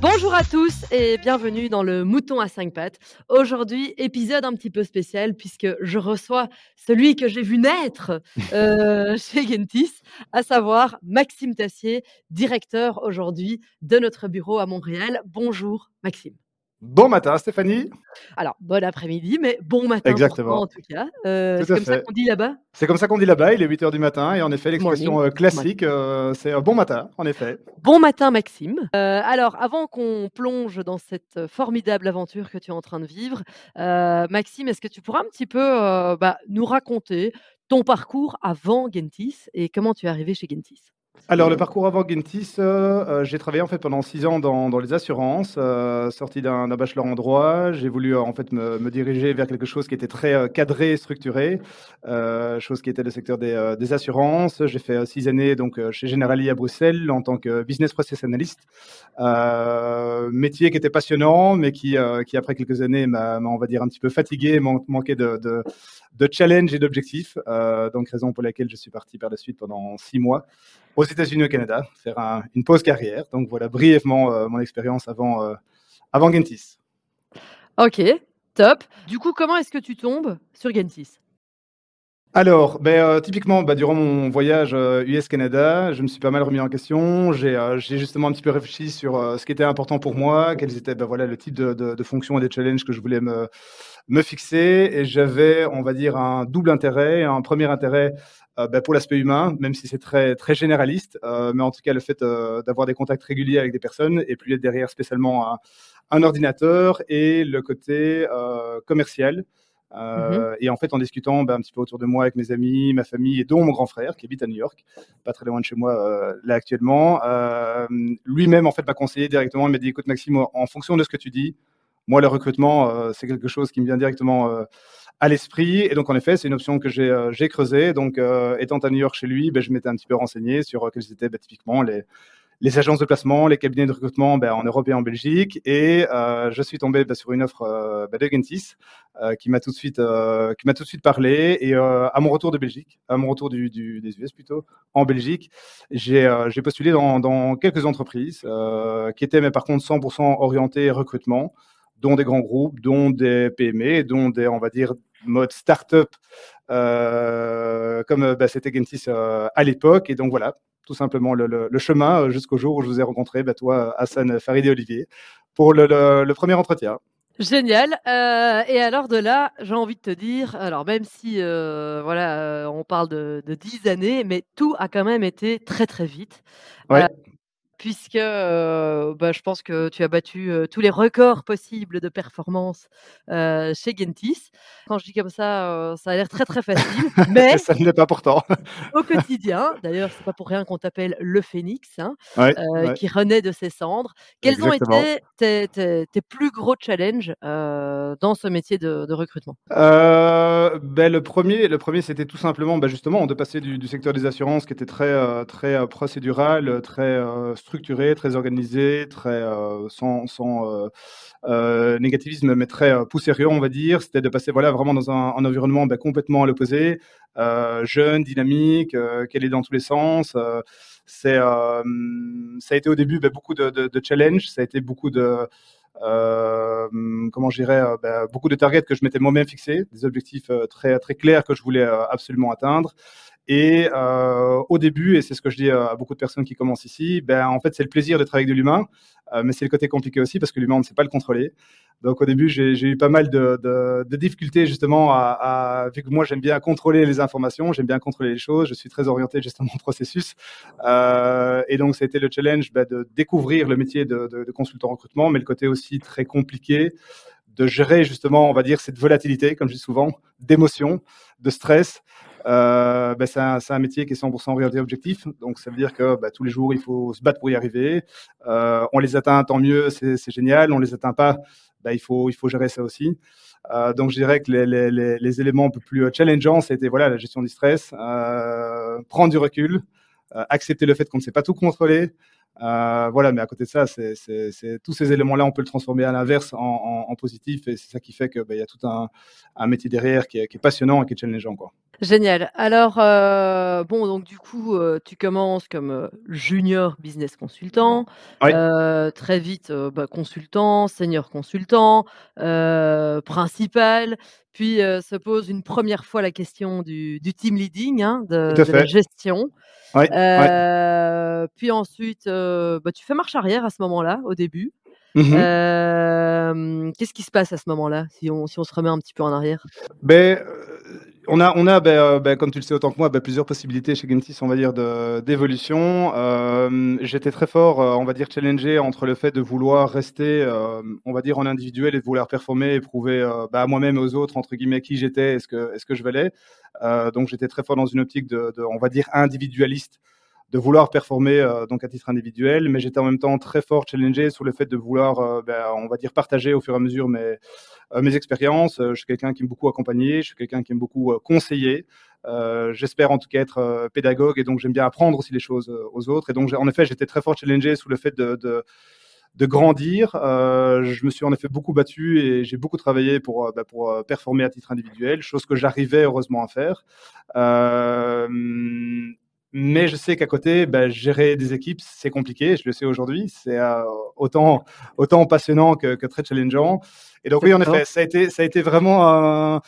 Bonjour à tous et bienvenue dans le Mouton à 5 pattes. Aujourd'hui, épisode un petit peu spécial puisque je reçois celui que j'ai vu naître euh, chez Gentis, à savoir Maxime Tassier, directeur aujourd'hui de notre bureau à Montréal. Bonjour Maxime. Bon matin, Stéphanie. Alors, bon après-midi, mais bon matin Exactement. en tout cas. Euh, c'est comme ça qu'on dit là-bas? C'est comme ça qu'on dit là-bas, il est 8 h du matin, et en effet, l'expression euh, classique, euh, c'est bon matin, en effet. Bon matin, Maxime. alors, avant qu'on plonge dans cette formidable aventure que tu es en train de vivre, Maxime, est-ce que tu pourras un petit peu bah, nous raconter ton parcours avant Gentis et comment tu es arrivé chez Gentis? Alors, le parcours avant Gentis, euh, euh, j'ai travaillé en fait pendant six ans dans, dans les assurances, euh, sorti d'un bachelor en droit. J'ai voulu en fait me, me, diriger vers quelque chose qui était très cadré, structuré, chose qui était le secteur des, des assurances. J'ai fait six années donc chez Generali à Bruxelles en tant que business process analyst, métier qui était passionnant, mais qui, qui après quelques années m'a, on va dire, un petit peu fatigué, manquait de, de, de challenge et d'objectifs. donc raison pour laquelle je suis parti par la suite pendant six mois aux États-Unis au Canada, faire une pause carrière. Donc voilà brièvement euh, mon expérience avant, euh, avant Gentis. Ok, top. Du coup, comment est-ce que tu tombes sur Gentis? Alors, ben, euh, typiquement, bah, durant mon voyage US-Canada, je me suis pas mal remis en question. J'ai justement un petit peu réfléchi sur ce qui était important pour moi, quels étaient ben, voilà, le type de, de, de fonctions et des challenges que je voulais me, me fixer. Et j'avais, on va dire, un double intérêt. Un premier intérêt euh, bah, pour l'aspect humain, même si c'est très, très généraliste, euh, mais en tout cas le fait euh, d'avoir des contacts réguliers avec des personnes et puis être derrière spécialement un, un ordinateur et le côté commercial. Euh, mmh Et en fait, en discutant bah, un petit peu autour de moi avec mes amis, ma famille et dont mon grand frère qui habite à New York, pas très loin de chez moi euh, là actuellement, euh, lui-même en fait m'a conseillé directement. Il m'a dit "Écoute Maxime, en fonction de ce que tu dis, moi le recrutement c'est quelque chose qui me vient directement à l'esprit. Et donc, en effet, c'est une option que j'ai euh, creusée. Donc, euh, étant à New York chez lui, ben, je m'étais un petit peu renseigné sur euh, quels étaient ben, typiquement les, les agences de placement, les cabinets de recrutement ben, en Europe et en Belgique. Et euh, je suis tombé ben, sur une offre euh, ben, de Gentis euh, qui m'a tout de suite qui m'a tout de suite parlé. Et à mon retour de Belgique, à mon retour du, du, des US plutôt en Belgique, j'ai postulé dans, dans, quelques entreprises qui étaient mais par contre 100% orientées recrutement dont des grands groupes, dont des PME, dont des, on va dire, mode start-up, euh, comme bah, c'était Gentis euh, à l'époque. Et donc voilà, tout simplement le, chemin euh, jusqu'au jour où je vous ai rencontré, bah, toi, Hassan, Farid et Olivier, pour le, premier entretien. Génial. et alors de là, j'ai envie de te dire, alors même si voilà, on parle de, dix années, mais tout a quand même été très très vite. Ouais puisque bah, je pense que tu as battu tous les records possibles de performance chez Gentis. Quand je dis comme ça, ça a l'air très très facile, mais ça ne l'est pas pourtant. au quotidien, d'ailleurs, c'est pas pour rien qu'on t'appelle le Phénix, hein, qui renaît de ses cendres. Quels ont été tes, plus gros challenges dans ce métier de, recrutement? Ben, Le premier, le premier c'était tout simplement bah, justement de passer du, secteur des assurances qui était très, très procédural, très structuré, très organisé, très euh, sans, sans euh, euh, négativisme, mais très poussérieux, on va dire. C'était de passer voilà vraiment dans un, environnement ben, complètement à l'opposé, jeune, dynamique, qu'elle est dans tous les sens. c'est ça a été au début ben, beaucoup de, challenges, ça a été beaucoup de comment je ben, beaucoup de targets que je m'étais moi-même fixés, des objectifs très très clairs que je voulais absolument atteindre. Et euh, au début, et c'est ce que je dis à beaucoup de personnes qui commencent ici, ben, en fait, c'est le plaisir travailler avec de l'humain, euh, mais c'est le côté compliqué aussi parce que l'humain, on ne sait pas le contrôler. Donc au début, j'ai eu pas mal de, difficultés justement à, vu que moi j'aime bien contrôler les informations, j'aime bien contrôler les choses, je suis très orienté justement au processus. Euh, et donc ça a été le challenge ben, de découvrir le métier de, de consultant recrutement, mais le côté aussi très compliqué de gérer justement, on va dire, cette volatilité, comme je dis souvent, d'émotions, de stress, Ben, c'est un, métier qui est 100% orienté objectif. Donc, ça veut dire que ben, tous les jours, il faut se battre pour y arriver. Euh, on les atteint, tant mieux, c'est génial. On les atteint pas, ben, il, faut, il faut gérer ça aussi. Euh, donc, je dirais que les, les, les, éléments un peu plus challengeants, c'était voilà, la gestion du stress, prendre du recul, accepter le fait qu'on ne sait pas tout contrôler. Euh, voilà, mais à côté de ça, c'est, tous ces éléments-là, on peut le transformer à l'inverse en, positif, et c'est ça qui fait qu'il bah, y a tout un, métier derrière qui est, passionnant et qui est challengeant. Quoi. Génial. Alors, euh, bon, donc du coup, euh, tu commences comme junior business consultant, très vite bah, consultant, senior consultant, principal, puis se pose une première fois la question du, team leading, hein, de, la gestion. Puis ensuite, bah, tu fais marche arrière à ce moment-là, au début. Mmh qu'est-ce qui se passe à ce moment-là, si on, si on se remet un petit peu en arrière? Ben, on a, on a ben, comme tu le sais autant que moi, ben, plusieurs possibilités chez Gentis, on va dire, d'évolution. J'étais très fort, on va dire, challengé entre le fait de vouloir rester, on va dire, en individuel et de vouloir performer et prouver à moi-même et aux autres, entre guillemets, qui j'étais et ce que, est -ce que je valais. donc j'étais très fort dans une optique de, de, on va dire, individualiste de vouloir performer euh, donc à titre individuel, mais j'étais en même temps très fort challengé sur le fait de vouloir, euh, ben, on va dire, partager au fur et à mesure mes, euh, mes expériences. je suis quelqu'un qui aime beaucoup accompagner, je suis quelqu'un qui aime beaucoup conseiller. J'espère en tout cas être pédagogue et donc j'aime bien apprendre aussi les choses aux autres. Et donc en effet, j'étais très fort challengé sous le fait de, de grandir. je me suis en effet beaucoup battu et j'ai beaucoup travaillé pour, ben, pour performer à titre individuel, chose que j'arrivais heureusement à faire. Mais je sais qu'à côté, bah, gérer des équipes, c'est compliqué. Je le sais aujourd'hui. C'est euh, autant, autant passionnant que, que, très challengeant. Et donc, oui, en effet, ça a été, ça a été vraiment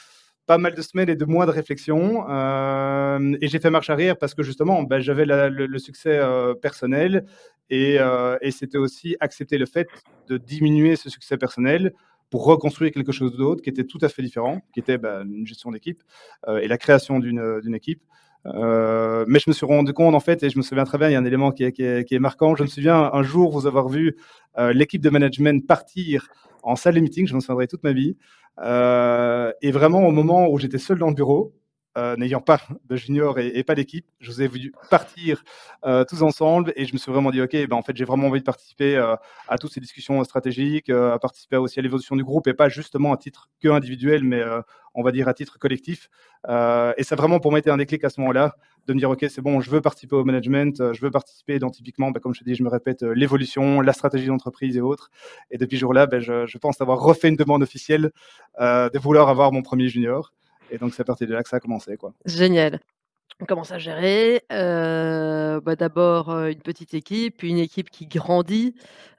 pas mal de semaines et de mois de réflexion. Euh, et j'ai fait marche arrière parce que justement, bah, j'avais le, succès euh, personnel et, et c'était aussi accepter le fait de diminuer ce succès personnel pour reconstruire quelque chose d'autre qui était tout à fait différent, qui était bah, une gestion d'équipe et la création d'une équipe. Euh, mais je me suis rendu compte, en fait, et je me souviens très bien, il y a un élément qui est, marquant. Je me souviens un jour vous avoir vu euh, l'équipe de management partir en salle de meeting, je m'en souviendrai toute ma vie. Euh, et vraiment, au moment où j'étais seul dans le bureau, euh, n'ayant pas de junior et, pas d'équipe, je vous ai vu partir euh, tous ensemble et je me suis vraiment dit, OK, ben, en fait, j'ai vraiment envie de participer euh, à toutes ces discussions stratégiques, à participer aussi à l'évolution du groupe et pas justement à titre que individuel, mais on va dire à titre collectif. et ça vraiment pour moi été un déclic à ce moment-là, de me dire, OK, c'est bon, je veux participer au management, je veux participer dans typiquement, ben, comme je te dis, je me répète, l'évolution, la stratégie d'entreprise et autres. Et depuis ce jour-là, ben, je, je, pense avoir refait une demande officielle de vouloir avoir mon premier junior. Et donc, c'est à partir de là que ça a commencé. Quoi. Génial. On commence à gérer? Euh, bah, D'abord euh, une petite équipe, puis une équipe qui grandit,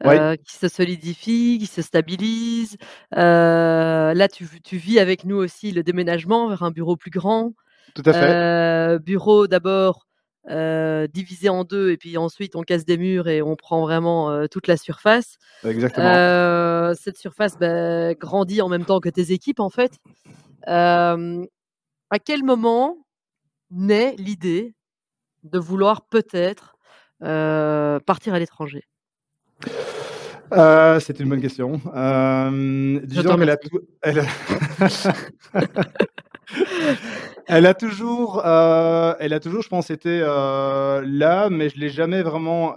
euh, qui se solidifie, qui se stabilise. là, tu, tu, vis avec nous aussi le déménagement vers un bureau plus grand. Tout à fait. bureau d'abord divisé en deux, et puis ensuite on casse des murs et on prend vraiment toute la surface. Exactement. cette surface bah, grandit en même temps que tes équipes, en fait à quel moment naît l'idée de vouloir peut-être partir à l'étranger? C'est une bonne question. disons qu'elle a, elle a toujours, elle a toujours, je pense, été là, mais je l'ai jamais vraiment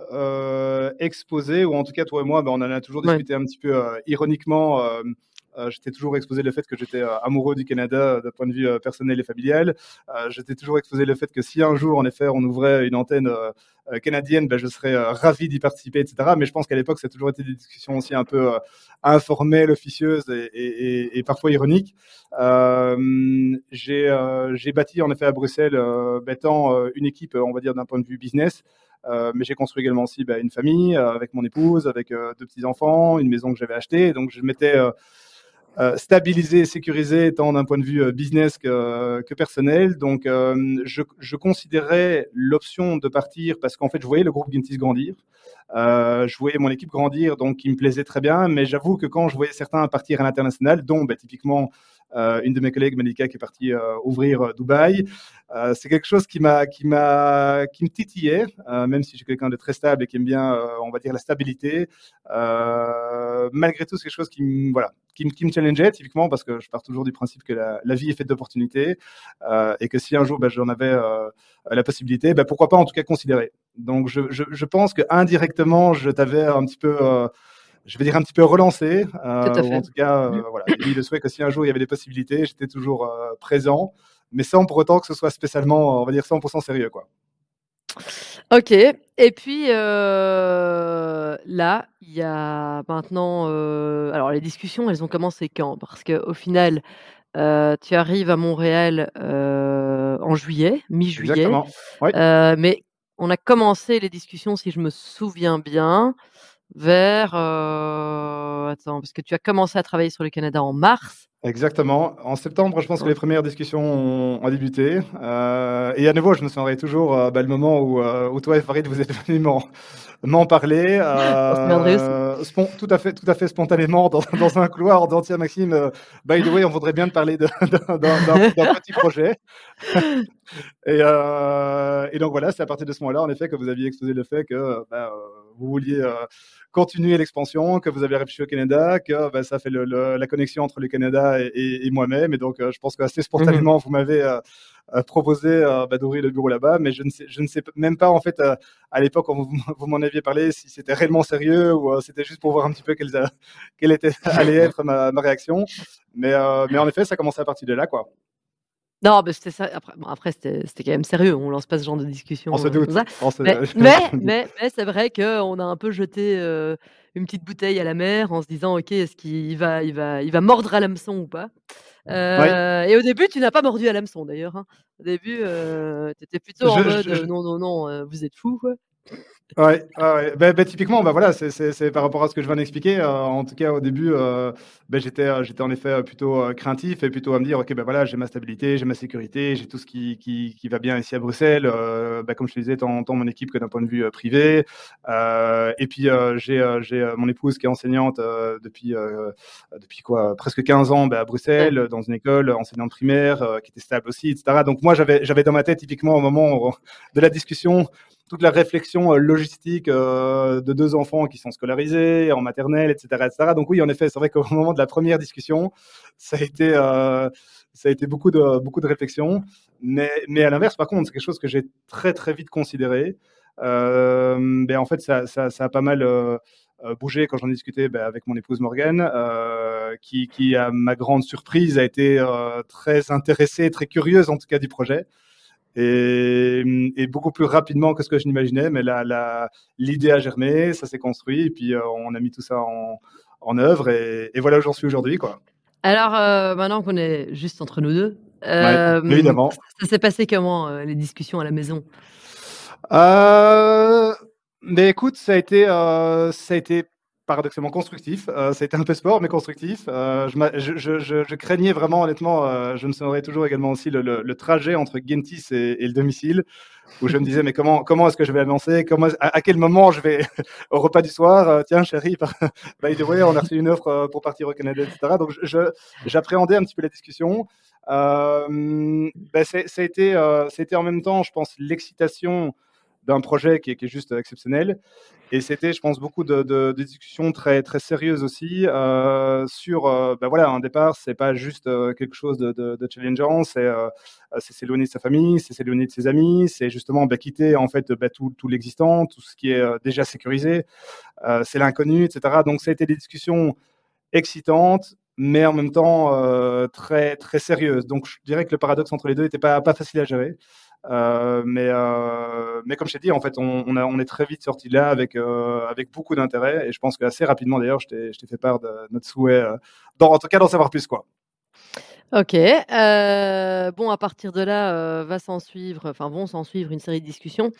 exposé, ou en tout cas, toi et moi, ben, on en a toujours discuté un petit peu ironiquement euh, j'étais toujours exposé le fait que j'étais euh, amoureux du Canada euh, d'un point de vue personnel et familial. j'étais toujours exposé le fait que si un jour, en effet, on ouvrait une antenne canadienne, ben, je serais ravi d'y participer, etc. Mais je pense qu'à l'époque, ça a toujours été des discussions aussi un peu informelles, officieuses et, parfois ironiques. j'ai bâti en effet à Bruxelles, bêtant une équipe, on va dire d'un point de vue business. Euh, mais j'ai construit également aussi bah, une famille euh, avec mon épouse, avec deux petits enfants, une maison que j'avais achetée. Donc je m'étais euh, stabilisé, sécurisé tant d'un point de vue euh, business que, que personnel. Donc, euh, je, considérais l'option de partir parce qu'en fait, je voyais le groupe Gintis grandir. je voyais mon équipe grandir, donc qui me plaisait très bien. Mais j'avoue que quand je voyais certains partir à l'international, dont bah, typiquement une de mes collègues, Malika, qui est partie ouvrir Dubaï. c'est quelque chose qui m'a, qui m'a, qui me titillait, même si je suis quelqu'un de très stable et qui aime bien, on va dire, la stabilité. malgré tout, c'est quelque chose qui me, voilà, qui, qui, me challengeait typiquement parce que je pars toujours du principe que la, vie est faite d'opportunités et que si un jour ben, j'en avais la possibilité, ben, pourquoi pas en tout cas considérer. Donc je, je, je pense que indirectement, je t'avais un petit peu je vais dire un petit peu relancé. Euh, ou en tout cas, euh, voilà, il le souhait que si un jour il y avait des possibilités, j'étais toujours euh, présent, mais sans pour autant que ce soit spécialement, on va dire, 100% sérieux, quoi. Ok. Et puis là, il y a maintenant. alors les discussions, elles ont commencé quand? Parce qu'au final, tu arrives à Montréal en juillet, mi-juillet. Oui. mais on a commencé les discussions, si je me souviens bien, vers, attends, parce que tu as commencé à travailler sur le Canada en mars. Exactement. En septembre, je pense que les premières discussions ont, débuté. Euh, et à nouveau, je me souviendrai toujours euh, bah, le moment où, euh, où, toi et Farid, vous êtes venus m'en parler. tout, à fait, tout à fait spontanément dans, dans un couloir en Tiens, Maxime, by the way, on voudrait bien te parler d'un petit projet. et, et, donc voilà, c'est à partir de ce moment-là, en effet, que vous aviez exposé le fait que bah, vous vouliez continuer l'expansion, que vous avez réfléchi au Canada, que bah, ça fait la connexion entre le Canada et, moi-même. Et donc, euh, je pense qu'assez spontanément, vous m'avez euh, euh, proposé bah, d'ouvrir le bureau là-bas. Mais je ne, sais, je ne sais même pas, en fait, à l'époque, quand vous, m'en aviez parlé, si c'était réellement sérieux ou c'était juste pour voir un petit peu quelle, quelle était, allait être ma, ma réaction. Mais, mais en effet, ça commençait à partir de là, quoi. Non, mais c'était ça. Après, après c'était quand même sérieux. On lance pas ce genre de discussion. On se doute. mais, mais, mais, c'est vrai qu'on a un peu jeté une petite bouteille à la mer en se disant, ok, est-ce qu'il va, il va, il va mordre à l'hameçon ou pas? Et au début, tu n'as pas mordu à l'hameçon d'ailleurs. Hein. Au début, tu étais plutôt en mode, non, non, non, vous êtes fou. Quoi. Ouais, ouais. Ben, ben, typiquement, bah voilà, c'est par rapport à ce que je viens d'expliquer. Euh, en tout cas, au début, euh, j'étais euh, j'étais en effet plutôt craintif et plutôt à me dire, ok, ben voilà, j'ai ma stabilité, j'ai ma sécurité, j'ai tout ce qui, qui, qui, va bien ici à Bruxelles. Comme je te disais, tant, tant mon équipe que d'un point de vue privé. et puis j'ai mon épouse qui est enseignante depuis depuis quoi, presque 15 ans à Bruxelles, dans une école enseignante primaire, qui était stable aussi, etc. Donc moi, j'avais dans ma tête typiquement au moment de la discussion toute la réflexion euh, logistique euh, de deux enfants qui sont scolarisés en maternelle, etc., etc. Donc oui, en effet, c'est vrai qu'au moment de la première discussion, ça a été, euh, beaucoup de, beaucoup réflexion. Mais, à l'inverse, par contre, c'est quelque chose que j'ai très, très vite considéré. ben, en fait, ça, a pas mal bougé quand j'en ai discuté ben, avec mon épouse Morgane, qui, à ma grande surprise, a été très intéressée, très curieuse en tout cas du projet et, beaucoup plus rapidement que ce que je n'imaginais. Mais l'idée a germé, ça s'est construit, et puis euh, on a mis tout ça en, en œuvre, et, voilà où j'en suis aujourd'hui. quoi. Alors, euh, maintenant qu'on est juste entre nous deux, euh, évidemment. ça s'est passé comment les discussions à la maison? Mais écoute, ça a été, ça a été paradoxalement constructif. Euh, ça a été un peu sport, mais constructif. Euh, je, craignais vraiment, honnêtement, euh, je me souviendrai toujours également aussi le, trajet entre Gentis et, le domicile, où je me disais, mais comment, comment est-ce que je vais annoncer à, quel moment je vais au repas du soir? Euh, Tiens, chérie, by the on a reçu une offre pour partir au Canada, etc. Donc, j'appréhendais un petit peu la discussion. Ben, ça, a été, en même temps, je pense, l'excitation d'un projet qui est, juste exceptionnel. Et c'était, je pense, beaucoup de, discussions très, très sérieuses aussi euh, sur, euh, ben voilà, un départ, c'est pas juste euh, quelque chose de, de challengeant, c'est s'éloigner de sa famille, c'est s'éloigner de ses amis, c'est justement ben, quitter en fait ben, tout, tout l'existant, tout ce qui est déjà sécurisé, c'est l'inconnu, etc. Donc ça a été des discussions excitantes, mais en même temps très, très sérieuses. Donc je dirais que le paradoxe entre les deux n'était pas, pas facile à gérer. Euh, mais, euh, mais comme je t'ai dit, en fait, on, on, a, on, est très vite sorti de là avec, euh, avec beaucoup d'intérêt. Et je pense qu'assez rapidement, d'ailleurs, je t'ai fait part de notre souhait, dans, en tout cas, d'en savoir plus. quoi. Ok. Euh, bon, à partir de là, euh, va s'en suivre, enfin vont s'en suivre une série de discussions,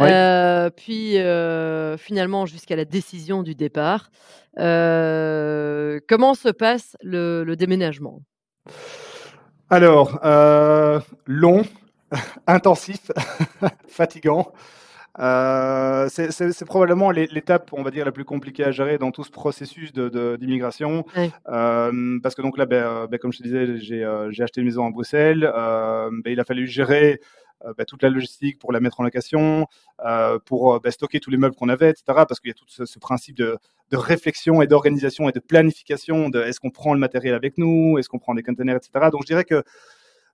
euh, puis finalement jusqu'à la décision du départ. comment se passe le, le déménagement? Alors, long, intensif, fatigant. c'est probablement l'étape, on va dire, la plus compliquée à gérer dans tout ce processus d'immigration. De, parce que donc là, ben, ben, comme je te disais, j'ai acheté une maison à Bruxelles. Ben, il a fallu gérer toute la logistique pour la mettre en location, pour stocker tous les meubles qu'on avait, etc. Parce qu'il y a tout ce, principe de, de, réflexion et d'organisation et de planification de est-ce qu'on prend le matériel avec nous, est-ce qu'on prend des containers, etc. Donc je dirais que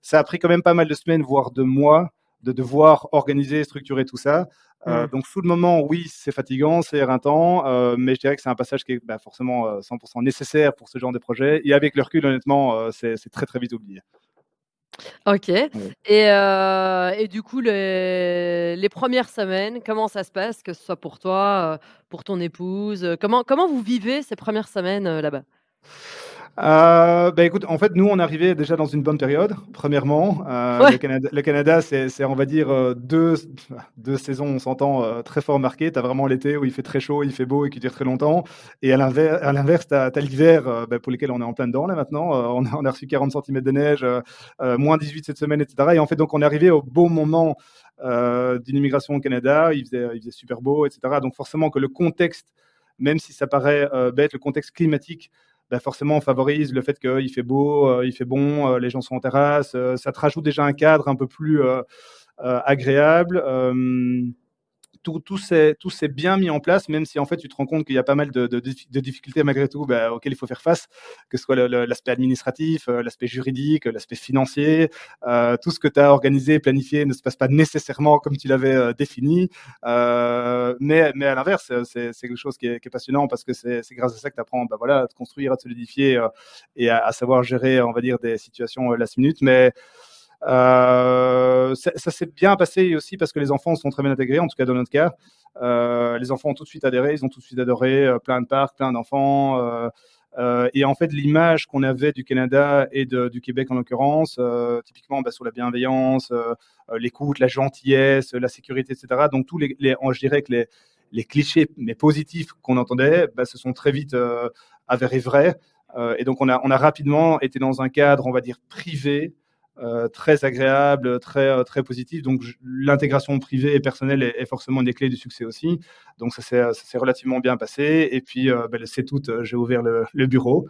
ça a pris quand même pas mal de semaines, voire de mois, de devoir organiser, structurer tout ça. Euh, donc, sous le moment, oui, c'est fatigant, c'est éreintant, euh, mais je dirais que c'est un passage qui est bah, forcément 100% euh, nécessaire pour ce genre de projet. Et avec le recul, honnêtement, c'est très très vite oublié. Ok. Et, et, du coup, les, les, premières semaines, comment ça se passe, que ce soit pour toi, pour ton épouse Comment, comment vous vivez ces premières semaines là-bas? Euh, bah, écoute, en fait, nous, on arrivait déjà dans une bonne période, premièrement. Euh, le Canada, c'est, on va dire, euh, deux, deux saisons, on s'entend, euh, très fort marquées. Tu as vraiment l'été où il fait très chaud, il fait beau et qui dure très longtemps. Et à l'inverse, tu as, l'hiver bah, pour lequel on est en plein dedans, là, maintenant. On a, on, a, reçu 40 cm de neige, moins 18 cette semaine, etc. Et en fait, donc, on est arrivé au beau moment d'une immigration au Canada. Il faisait, il faisait super beau, etc. Donc, forcément que le contexte, même si ça paraît bête, le contexte climatique, bah, forcément, on favorise le fait qu'il fait beau, euh, il fait bon, euh, les gens sont en terrasse. Euh, ça te rajoute déjà un cadre un peu plus agréable tout, tout s'est bien mis en place, même si en fait tu te rends compte qu'il y a pas mal de, difficultés malgré tout bah, auxquelles il faut faire face, que ce soit l'aspect administratif, l'aspect juridique, l'aspect financier. tout ce que tu as organisé, planifié ne se passe pas nécessairement comme tu l'avais défini. mais, mais à l'inverse, c'est quelque chose qui est, passionnant parce que c'est grâce à ça que tu apprends bah, voilà, à te construire, à te solidifier et à, à, savoir gérer, on va dire, des situations last minute. Mais euh, ça, s'est bien passé aussi parce que les enfants sont très bien intégrés, en tout cas dans notre cas. Euh, les enfants ont tout de suite adhéré, ils ont tout de suite adoré, euh, plein de parcs, plein d'enfants. et en fait, l'image qu'on avait du Canada et du Québec en l'occurrence, typiquement bah, sur la bienveillance, l'écoute, la gentillesse, la sécurité, etc. Donc tous les, je dirais que les, les clichés mais positifs qu'on entendait, bah, se sont très vite avérés vrais. et donc on a, rapidement été dans un cadre, on va dire privé, très agréable, très, euh, très positif. Donc l'intégration privée et personnelle est, forcément une des clés du succès aussi. Donc ça s'est relativement bien passé. Et puis euh, ben, c'est tout, j'ai ouvert le, bureau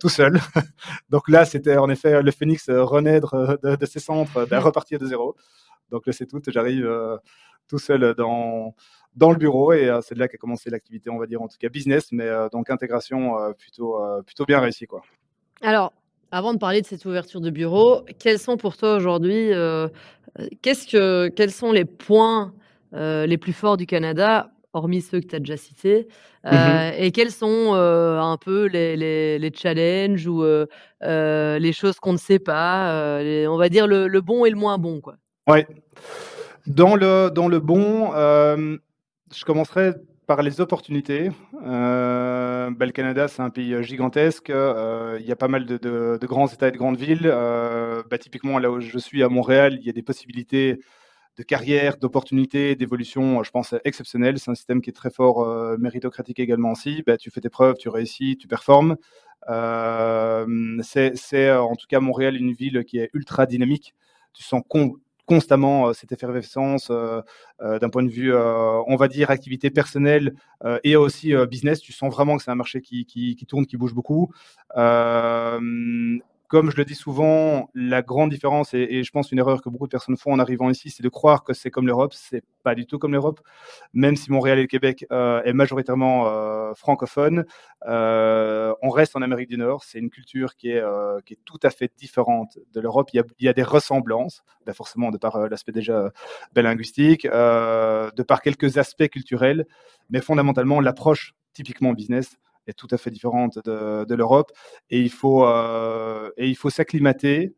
tout seul. Donc là, c'était en effet le phénix renaître de, ses centres, de repartir de zéro. Donc là, c'est tout, j'arrive tout seul dans, le bureau et c'est de là qu'a commencé l'activité, on va dire en tout cas business, mais donc intégration plutôt, plutôt bien réussie. Quoi. Alors, avant de parler de cette ouverture de bureau, quels sont pour toi aujourd'hui, euh, euh, qu'est-ce que, quels sont les points euh, les plus forts du Canada, hormis ceux que tu as déjà cités, mmh et quels sont un peu les, les, challenges ou les choses qu'on ne sait pas, on va dire le, le, bon et le moins bon, quoi? Ouais. Dans le, dans le bon, je commencerai par les opportunités. Euh, le Canada, c'est un pays euh, gigantesque. Euh, il y a pas mal de, grands États et de grandes villes. Bah, typiquement, là où je suis à Montréal, il y a des possibilités de carrière, d'opportunités, d'évolution, je pense, exceptionnelles. C'est un système qui est très fort, méritocratique également aussi. Bah, tu fais tes preuves, tu réussis, tu performes. c'est en tout cas Montréal une ville qui est ultra dynamique. Tu sens con constamment cette effervescence d'un point de vue, on va dire, activité personnelle et aussi business. Tu sens vraiment que c'est un marché qui, tourne, qui bouge beaucoup comme je le dis souvent, la grande différence, et, je pense une erreur que beaucoup de personnes font en arrivant ici, c'est de croire que c'est comme l'Europe. C'est pas du tout comme l'Europe. Même si Montréal et le Québec euh, est majoritairement euh, francophone, euh, on reste en Amérique du Nord. C'est une culture qui est, qui est tout à fait différente de l'Europe. Il, y a des ressemblances, ben forcément de par l'aspect déjà linguistique, de par quelques aspects culturels, mais fondamentalement l'approche typiquement business est tout à fait différente de, l'Europe. Et il faut, euh, faut s'acclimater,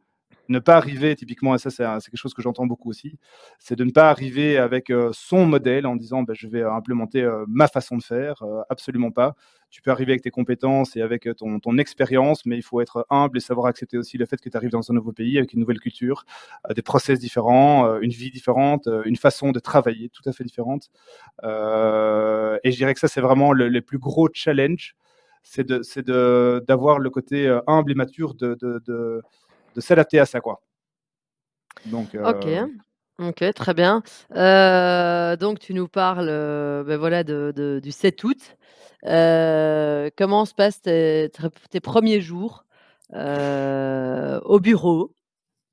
ne pas arriver, typiquement, et ça c'est quelque chose que j'entends beaucoup aussi, c'est de ne pas arriver avec euh, son modèle en disant bah, je vais implémenter euh, ma façon de faire, absolument pas. Tu peux arriver avec tes compétences et avec ton, ton expérience, mais il faut être humble et savoir accepter aussi le fait que tu arrives dans un nouveau pays avec une nouvelle culture, des process différents, une vie différente, une façon de travailler tout à fait différente. et je dirais que ça, c'est vraiment le, les plus gros challenges c'est d'avoir le côté euh, humble et mature de, de, de, s'adapter à ça. Quoi. Donc, ok. Euh, OK, très bien. Heu, donc tu nous parles, bah, voilà de de du 7 août. Comment se passent tes tes 1ers jours, au bureau?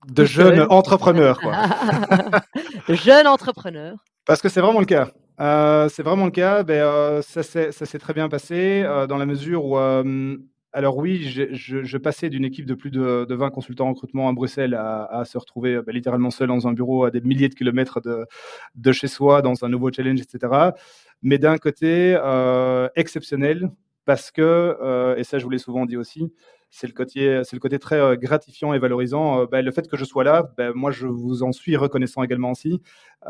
De jeune entrepreneur, quoi. Jeune entrepreneur. Parce que c'est vraiment le cas. Heu, c'est vraiment le cas. Beh, heu, ça s'est très bien passé, heu, dans la mesure où, alors oui, je passais d'une équipe de plus de de 20 consultants en recrutement à Bruxelles à se retrouver, bah, littéralement seul dans un bureau à des milliers de kilomètres de de chez soi, dans un nouveau challenge et cetera. Mais d'un côté, exceptionnel parce que, et ça je vous l'ai souvent dit aussi, c'est le côté très, heu, gratifiant et valorisant, heu, bah, le fait que je sois là, bah, moi je vous en suis reconnaissant également aussi.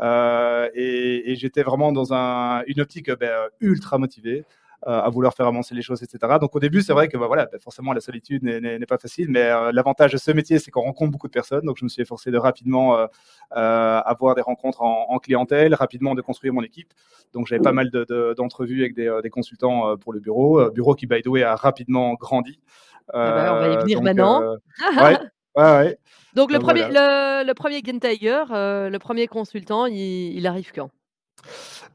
Heu, et j'étais vraiment dans un une optique, bah, ultra motivée, à vouloir faire avancer les choses et cetera. Donc au début, c'est vrai que, voilà, forcément la solitude n'est pas facile, mais, l'avantage de ce métier, c'est qu'on rencontre beaucoup de personnes. Donc je me suis efforcé de rapidement, avoir des rencontres en en clientèle, rapidement de construire mon équipe. Donc j'avais pas mal de de d'entrevues avec des, des consultants, pour le bureau, bureau qui by the way a rapidement grandi. Ah bah, on va y Heu, venir donc, maintenant. heu, ouais, ouais, ouais. Donc le Donc 1er voilà. le le 1er Gain Tiger, heu, le 1er consultant, il il arrive quand?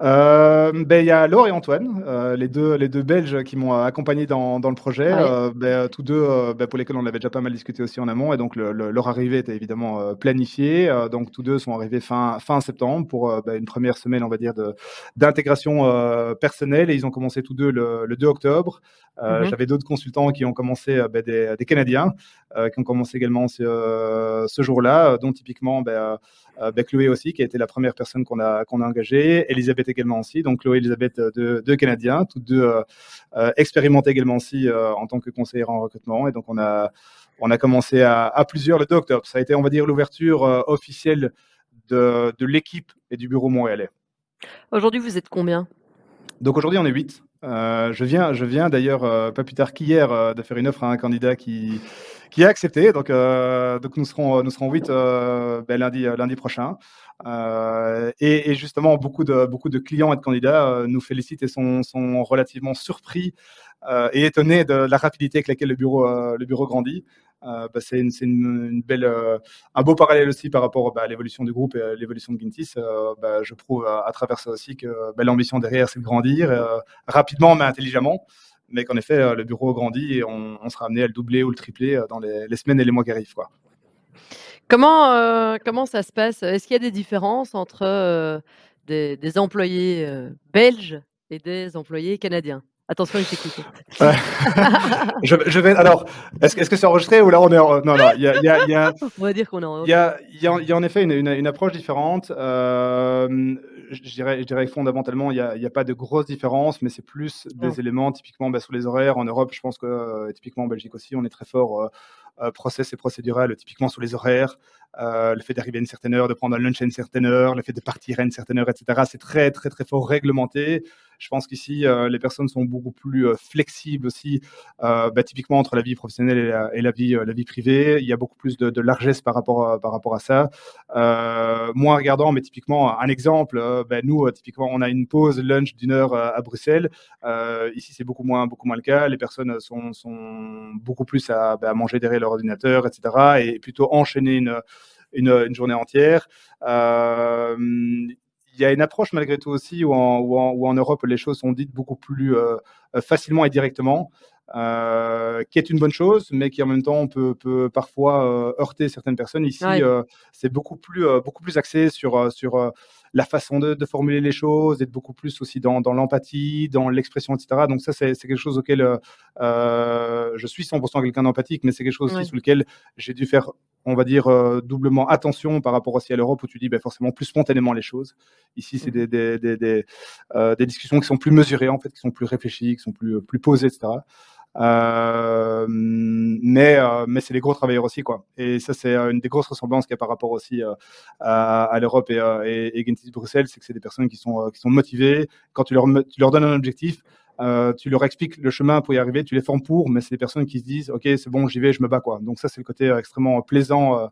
Hem, beh, il y a Laure et Antoine, heu, les 2 les 2 Belges qui m'ont accompagné dans dans le projet, Ouais. heu, beh, tous 2, heu, bah, pour lesquels on avait déjà pas mal discuté aussi en amont et donc le le leur arrivée était évidemment, planifiée. Donc tous 2 sont arrivés fin fin septembre pour, bah, une 1re semaine, on va dire, de d'intégration, personnelle et ils ont commencé tous 2 le le 2 octobre. Mmh Heu, mh. j'avais d'autres consultants qui ont commencé, des des Canadiens, qui ont commencé également ce, ce jour-là, dont typiquement, heu, bah, Chloé aussi, qui a été la 1re personne qu'on a qu'on a engagée. Élisabeth également aussi, donc Chloé, Élisabeth, 2- 2 Canadiens, toutes 2, heu, heu, expérimentées également aussi, en tant que conseillères en recrutement et donc on a on a commencé à à plusieurs le 2 octobre. Ça a été, on va dire, l'ouverture, officielle de de l'équipe et du bureau montréalais. Aujourd'hui, vous êtes combien? Donc aujourd'hui, on est 8. Heu, je viens je viens d'ailleurs, pas plus tard qu'hier, de faire une offre à un candidat qui qui a accepté. Donc, heu, donc nous serons, nous serons 8, heu, bah, lundi, heu, lundi prochain. Et justement beaucoup de clients et de candidats, nous félicitent et sont relativement surpris, et étonnés de la rapidité avec laquelle le bureau, grandit. C'est un beau parallèle aussi par rapport, bah, à l'évolution du groupe et l'évolution de Guintis. Heu, bah, je prouve à travers ça aussi que, l'ambition derrière, c'est de grandir, rapidement mais intelligemment. Mais qu'en effet, heu, le bureau grandit et on sera amené à le doubler ou le tripler, heu, dans les semaines et les mois qui arrivent, quoi. Comment, heu, comment ça se passe? Est-ce qu'il y a des différences entre, des employés, belges et des employés canadiens? Attention, il t'écoute. Je vais je vais alors, est-ce que c'est enregistré ou là on est en non, non, il y a il y a il y a On va dire qu'on est en il y a y a en effet une une une approche différente. Hem, je dirais je dirais que fondamentalement, il y a pas de grosses différences, mais c'est plus des éléments typiquement, bah, sur les horaires. En Europe, je pense que, typiquement en Belgique aussi, on est très fort, heu, heu, process et procédural, typiquement sur les horaires. Heu, le fait d'arriver à une certaine heure, de prendre un lunch à une certaine heure, le fait de partir à une certaine heure et cetera, c'est très, très, très fort réglementé. Je pense qu'ici, heu, les personnes sont beaucoup plus, heu, flexibles aussi, bah, typiquement entre la vie professionnelle et la vie, privée. Il y a beaucoup plus de largesse par rapport à ça. Moins regardant, mais typiquement un exemple, bah, nous, typiquement, on a une pause lunch d'1 heure, heu, à Bruxelles. Ici, c'est beaucoup moins beaucoup moins le cas. Les personnes sont beaucoup plus à, bah, à manger derrière leur ordinateur et cetera et plutôt enchaîner une, une, journée entière. Hem, il y a une approche malgré tout aussi où en où en où en Europe, les choses sont dites beaucoup plus, heu, facilement et directement, heu, qui est une bonne chose, mais qui en même temps peut peut parfois, heu, heurter certaines personnes. Ici, Ouais. c'est beaucoup plus, beaucoup plus axé sur, sur, la façon de de formuler les choses, d'être beaucoup plus aussi dans dans l'empathie, dans l'expression et cetera. Donc ça, c'est quelque chose auquel, heu, heu, je suis 100 % quelqu'un d'empathique, mais c'est quelque chose aussi Ouais. sur lequel j'ai dû faire, on va dire, heu, doublement attention par rapport aussi à l'Europe où tu dis, bah, forcément plus spontanément les choses. Ici, c'est des des des des, heu, des discussions qui sont plus mesurées, en fait, qui sont plus réfléchies, qui sont plus, posées et cetera. Hem, mais, c'est des gros travailleurs aussi, quoi et ça, c'est, heu, une des grosses ressemblances qu'il y a par rapport aussi, à l'Europe et et et Guintis Bruxelles, c'est que c'est des personnes qui sont, motivées. Quand tu leur donnes un objectif, tu leur expliques le chemin pour y arriver, tu les formes pour, mais c'est des personnes qui se disent: «OK, c'est bon, j'y vais, je me bats», quoi. Donc ça, c'est le côté, extrêmement plaisant,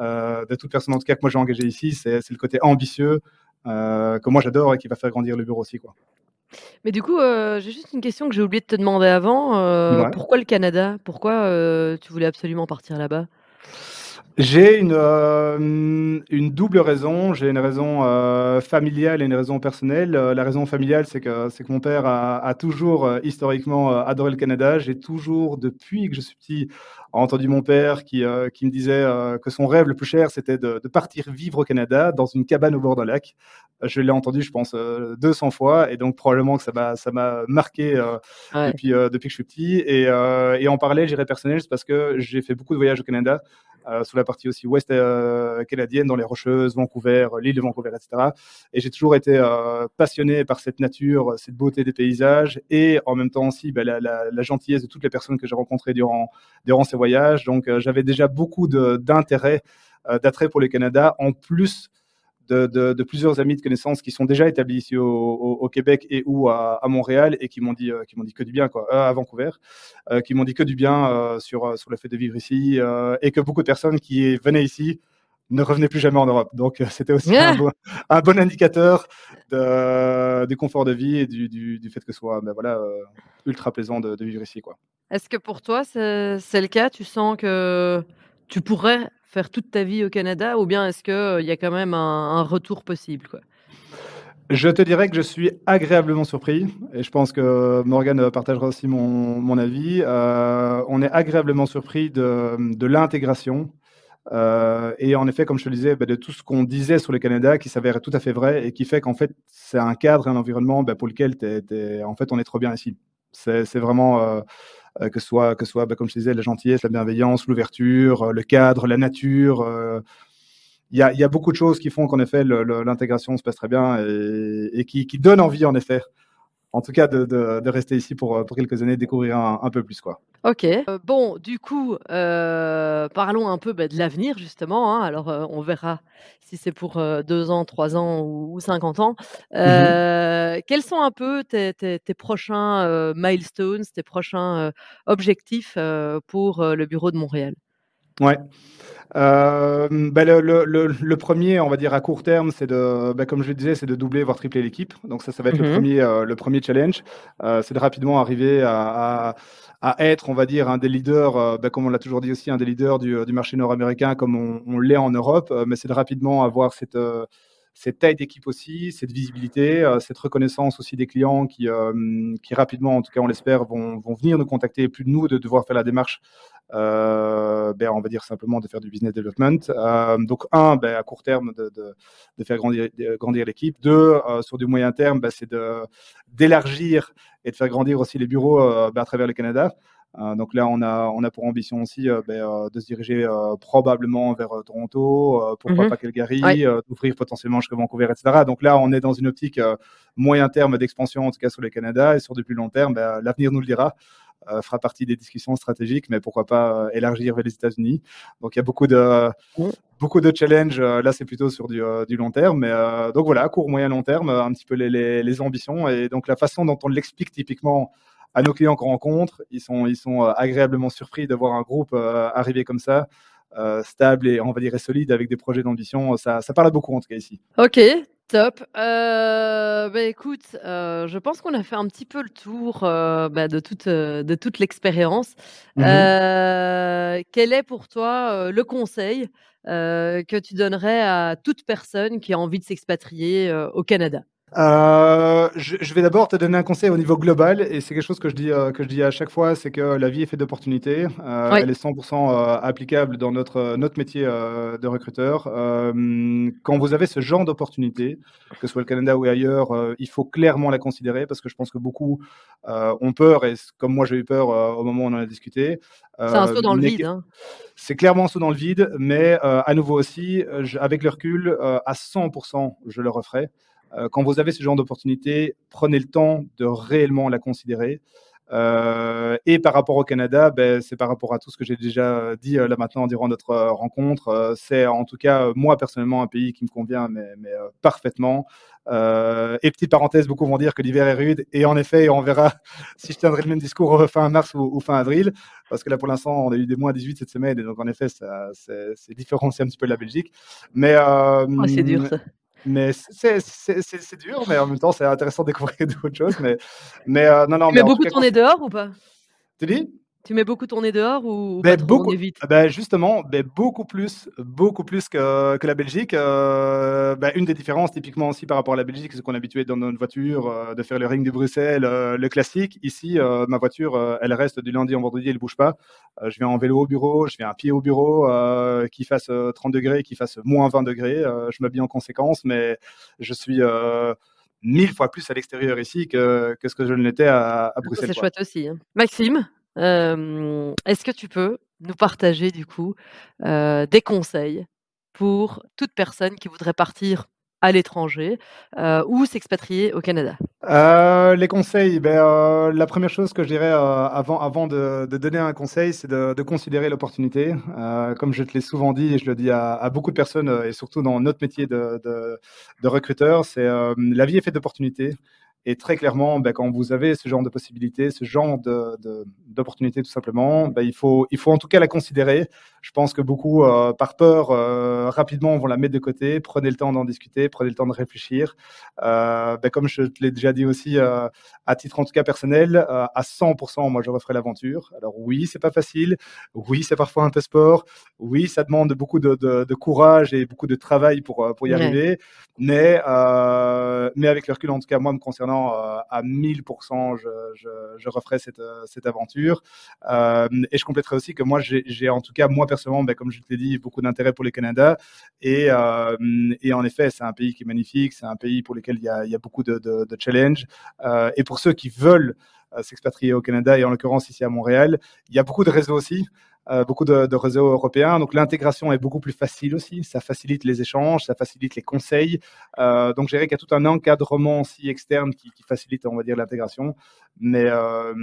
de toute personne, en tout cas, que moi j'ai engagée ici. C'est le côté ambitieux, que moi j'adore et qui va faire grandir le bureau aussi, quoi. Mais du coup, heu, j'ai juste une question que j'ai oublié de te demander avant, Mouais. pourquoi le Canada? Pourquoi, heu, tu voulais absolument partir là-bas? J'ai une, une double raison. J'ai une raison familiale et une raison personnelle. la raison familiale, c'est que, c'est que mon père a, toujours historiquement adoré le Canada. J'ai toujours, depuis que je suis petit, entendu mon père qui, qui me disait que son rêve le plus cher, c'était de, partir vivre au Canada dans une cabane au bord d'un lac. Je l'ai entendu, je pense, 200 fois, et donc probablement que ça m'a, ça m'a marqué depuis, depuis que je suis petit. Et, et en parallèle, j'irais personnel, c'est parce que j'ai fait beaucoup de voyages au Canada. Euh, sur la partie aussi ouest euh, canadienne, dans les Rocheuses, Vancouver, l'île de Vancouver, etc. Et j'ai toujours été euh, passionné par cette nature, cette beauté des paysages et en même temps aussi ben, la, gentillesse de toutes les personnes que j'ai rencontrées durant, durant ces voyages. Donc j'avais déjà beaucoup d'intérêt, d'attrait pour le Canada, en plus de, plusieurs amis de connaissances qui sont déjà établis ici au, Québec et ou à, Montréal et qui m'ont dit, euh, qui m'ont dit que du bien, quoi, euh, à Vancouver, euh, qui m'ont dit que du bien sur, sur le fait de vivre ici et que beaucoup de personnes qui venaient ici ne revenaient plus jamais en Europe. Donc c'était aussi un, bon, indicateur du confort de vie et du, du, fait que ce soit ben voilà, ultra plaisant de, de vivre ici. Quoi. Est-ce que pour toi c'est le cas? Tu sens que tu pourrais faire toute ta vie au Canada ou bien est-ce qu'il y a quand même un, retour possible quoi? Je te dirais que je suis agréablement surpris, et je pense que Morgan partagera aussi mon, avis. Euh, on est agréablement surpris de, l'intégration. Euh, et en effet, comme je te le disais, bah, de tout ce qu'on disait sur le Canada qui s'avère tout à fait vrai et qui fait qu'en fait, c'est un cadre, un environnement bah, pour lequel en fait, on est trop bien ici. C'est vraiment. Euh, euh, que ce soit, que soit bah, comme je disais, la gentillesse, la bienveillance, l'ouverture, euh, le cadre, la nature. Euh, il y, a, y, a, beaucoup de choses qui font qu'en effet l'intégration se passe très bien et, qui, qui donnent envie en effet en tout cas de, de, rester ici pour, pour quelques années, découvrir un, peu plus. Quoi. Ok. bon, du coup, parlons un peu bah, de l'avenir, justement. Hein. Alors, on verra si c'est pour deux ans, trois ans ou, cinquante ans. Mmh quels sont un peu tes, tes, tes prochains milestones, tes prochains objectifs pour le bureau de Montréal? Ouais. Euh, ben le, le, le, premier, on va dire à court terme, c'est de, ben comme je le disais, c'est de doubler, voire tripler l'équipe. Donc ça, ça va être le mhm. premier, euh, le premier challenge. Euh, c'est de rapidement arriver à, à, à, être, on va dire, un des leaders, euh, ben comme on l'a toujours dit aussi, un des leaders du, du marché nord-américain, comme on, on l'est en Europe. mais c'est de rapidement avoir cette cette taille d'équipe aussi, cette visibilité, cette reconnaissance aussi des clients qui, qui rapidement, en tout cas on l'espère, vont, vont, venir nous contacter, plus de nous de devoir faire la démarche euh, ben, on va dire simplement de faire du business development. Euh, donc, un, ben, à court terme, de, de, faire grandir, grandir l'équipe. Deux, euh, sur du moyen terme, ben, c'est d'élargir et de faire grandir aussi les bureaux ben, à travers le Canada. Euh, donc là, on a, on a pour ambition aussi ben, de se diriger probablement vers Toronto, pourquoi mm-hmm. pas Calgary, d'ouvrir potentiellement jusqu'à Vancouver, etc. Donc là, on est dans une optique moyen terme d'expansion, en tout cas sur le Canada, et sur du plus long terme, ben, l'avenir nous le dira. Euh, fera partie des discussions stratégiques, mais pourquoi pas euh, élargir vers les États-Unis. Donc il y a beaucoup de, beaucoup de challenges. Euh, là, c'est plutôt sur du, du, long terme. Mais, donc voilà, court, moyen, long terme, un petit peu les, les, les ambitions. Et donc la façon dont on l'explique typiquement à nos clients qu'on rencontre, ils sont, ils sont agréablement surpris de voir un groupe arriver comme ça. stable et on va dire solide avec des projets d'ambition, ça, ça parle beaucoup en tout cas ici. Ok, Top. Euh, bah, écoute, euh, je pense qu'on a fait un petit peu le tour euh, bah, de toute, de toute l'expérience. Mmh quel est pour toi le conseil que tu donnerais à toute personne qui a envie de s'expatrier au Canada? Euh, je, vais d'abord te donner un conseil au niveau global, et c'est quelque chose que je dis, euh, que je dis à chaque fois, c'est que la vie est faite d'opportunités. Euh, elle est 100% applicable dans notre, notre métier de recruteur. quand vous avez ce genre d'opportunité, que ce soit le Canada ou ailleurs, il faut clairement la considérer, parce que je pense que beaucoup ont peur, et comme moi j'ai eu peur au moment où on en a discuté. c'est un saut dans le vide. Hein. C'est clairement un saut dans le vide, mais à nouveau aussi, avec le recul, à 100%, je le referai. Euh, quand vous avez ce genre d'opportunité, prenez le temps de réellement la considérer. Euh, et par rapport au Canada, ben, c'est par rapport à tout ce que j'ai déjà dit euh, là maintenant durant notre rencontre. C'est en tout cas, moi personnellement, un pays qui me convient mais, parfaitement. et petite parenthèse, beaucoup vont dire que l'hiver est rude. Et en effet, on verra si je tiendrai le même discours fin mars ou, fin avril. Parce que là, pour l'instant, on a eu des moins 18 cette semaine. Et donc, en effet, c'est différent, c'est un petit peu de la Belgique. Mais, oh, c'est dur ça. Mais c'est dur, mais en même temps, c'est intéressant de découvrir d'autres choses. Mais, mais euh, non, non. Mais, mais beaucoup tourné dehors ou pas? Tu dis? Tu mets beaucoup ton nez dehors ou, ben, pas beaucoup, vite ben Justement, ben beaucoup plus, beaucoup plus que, que la Belgique. Euh, ben une des différences, typiquement aussi par rapport à la Belgique, c'est qu'on est habitué dans notre voiture euh, de faire le ring de Bruxelles, euh, le classique. Ici, ma voiture, elle reste du lundi au vendredi, elle ne bouge pas. je viens en vélo au bureau, je viens à pied au bureau, qu'il fasse 30 degrés, qu'il fasse moins 20 degrés. je m'habille en conséquence, mais je suis mille fois plus à l'extérieur ici que, que ce que je ne l'étais à, à, Bruxelles. C'est chouette aussi. Hein. Maxime, est-ce que tu peux nous partager du coup des conseils pour toute personne qui voudrait partir à l'étranger ou s'expatrier au Canada? Les conseils, ben, la première chose que je dirais avant, avant de, donner un conseil, c'est de, considérer l'opportunité. comme je te l'ai souvent dit et je le dis à, beaucoup de personnes et surtout dans notre métier de, de recruteur, c'est la vie est faite d'opportunités. Et très clairement, ben, quand vous avez ce genre de possibilités, ce genre d'opportunités de, tout simplement, ben, il, faut, il faut en tout cas la considérer. Je pense que beaucoup, euh, par peur, euh, rapidement vont la mettre de côté. Prenez le temps d'en discuter, prenez le temps de réfléchir. Euh, ben, comme je te l'ai déjà dit aussi, à titre en tout cas personnel, à 100%, moi je referai l'aventure. Alors oui, c'est pas facile. Oui, c'est parfois un peu sport. Oui, ça demande beaucoup de, courage et beaucoup de travail pour, pour y arriver. Mais, mais avec le recul, en tout cas, moi me concernant, à 1000%, je, je, je, referai cette, cette aventure. Et je compléterai aussi que moi, j'ai en tout cas, moi personnellement, ben, comme je te l'ai dit, beaucoup d'intérêt pour le Canada. Et, et en effet, c'est un pays qui est magnifique, c'est un pays pour lequel il y a, beaucoup de, challenges. et pour ceux qui veulent s'expatrier au Canada et en l'occurrence ici à Montréal, il y a beaucoup de réseaux aussi. Euh, beaucoup de, réseaux européens. Donc l'intégration est beaucoup plus facile aussi. Ça facilite les échanges, ça facilite les conseils. Euh, donc je dirais qu'il y a tout un encadrement aussi externe qui, facilite, on va dire, l'intégration. Mais, euh,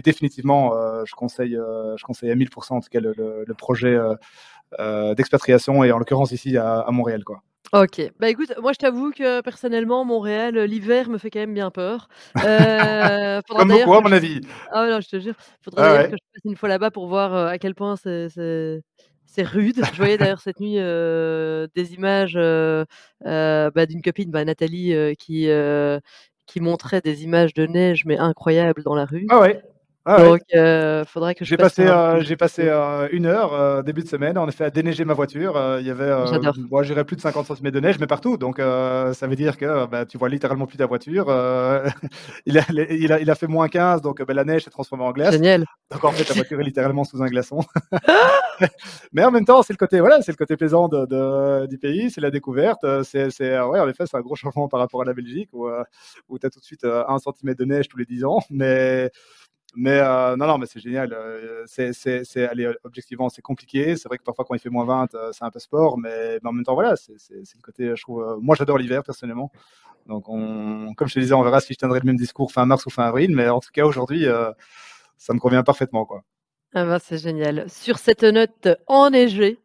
définitivement, je conseille, je conseille à 1000% en tout cas le projet d'expatriation et en l'occurrence ici à, à Montréal, quoi. OK. Bah, écoute, moi, je t'avoue que personnellement, Montréal, l'hiver me fait quand même bien peur. Heu, Comme beaucoup, à mon avis. Ah non, je te jure. Faudrait d'ailleurs que je passe une fois là-bas pour voir, à quel point c'est c'est rude. Je voyais d'ailleurs cette nuit, des images, bah, d'une copine, bah, Nathalie, qui, qui montrait des images de neige, mais incroyables dans la rue. Ah ouais. Ah Donc, euh, faudrait que je J'ai passé, euh, j'ai passé euh, une heure début de semaine, en effet, à déneiger ma voiture. Il y avait, moi, j'irais plus de 50 cm de neige, mais partout. Donc, ça veut dire que bah, tu vois littéralement plus ta voiture. il, a, il, a, il, a, fait moins 15, donc bah, la neige s'est transformée en glace. Génial. Donc, en fait, ta voiture est littéralement sous un glaçon. mais en même temps, c'est le côté, voilà, c'est le côté plaisant de, de, du pays, c'est la découverte. C'est, c'est, ouais, en effet, c'est un gros changement par rapport à la Belgique, où, où tu as tout de suite un centimètre de neige tous les 10 ans. Mais mais euh, non, non, mais c'est génial. Euh, c'est, c'est, c'est, allez, objectivement, c'est compliqué. C'est vrai que parfois, quand il fait moins 20, euh, c'est un peu sport. Mais, mais en même temps, voilà, c'est, c'est, le côté, je trouve. moi, j'adore l'hiver, personnellement. Donc, on, comme je te disais, on verra si je tiendrai le même discours fin mars ou fin avril. Mais en tout cas, aujourd'hui, ça me convient parfaitement. Quoi. Ah ben, c'est génial. Sur cette note enneigée,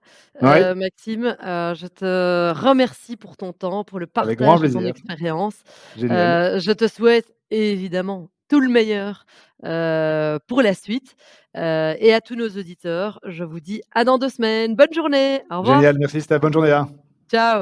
euh, Maxime, euh, je te remercie pour ton temps, pour le partage de ton expérience. Euh, je te souhaite évidemment tout le meilleur euh, pour la suite. Euh, et à tous nos auditeurs, je vous dis à dans deux semaines. Bonne journée. Au revoir. Génial, merci Steph. Bonne journée. Hein. Ciao.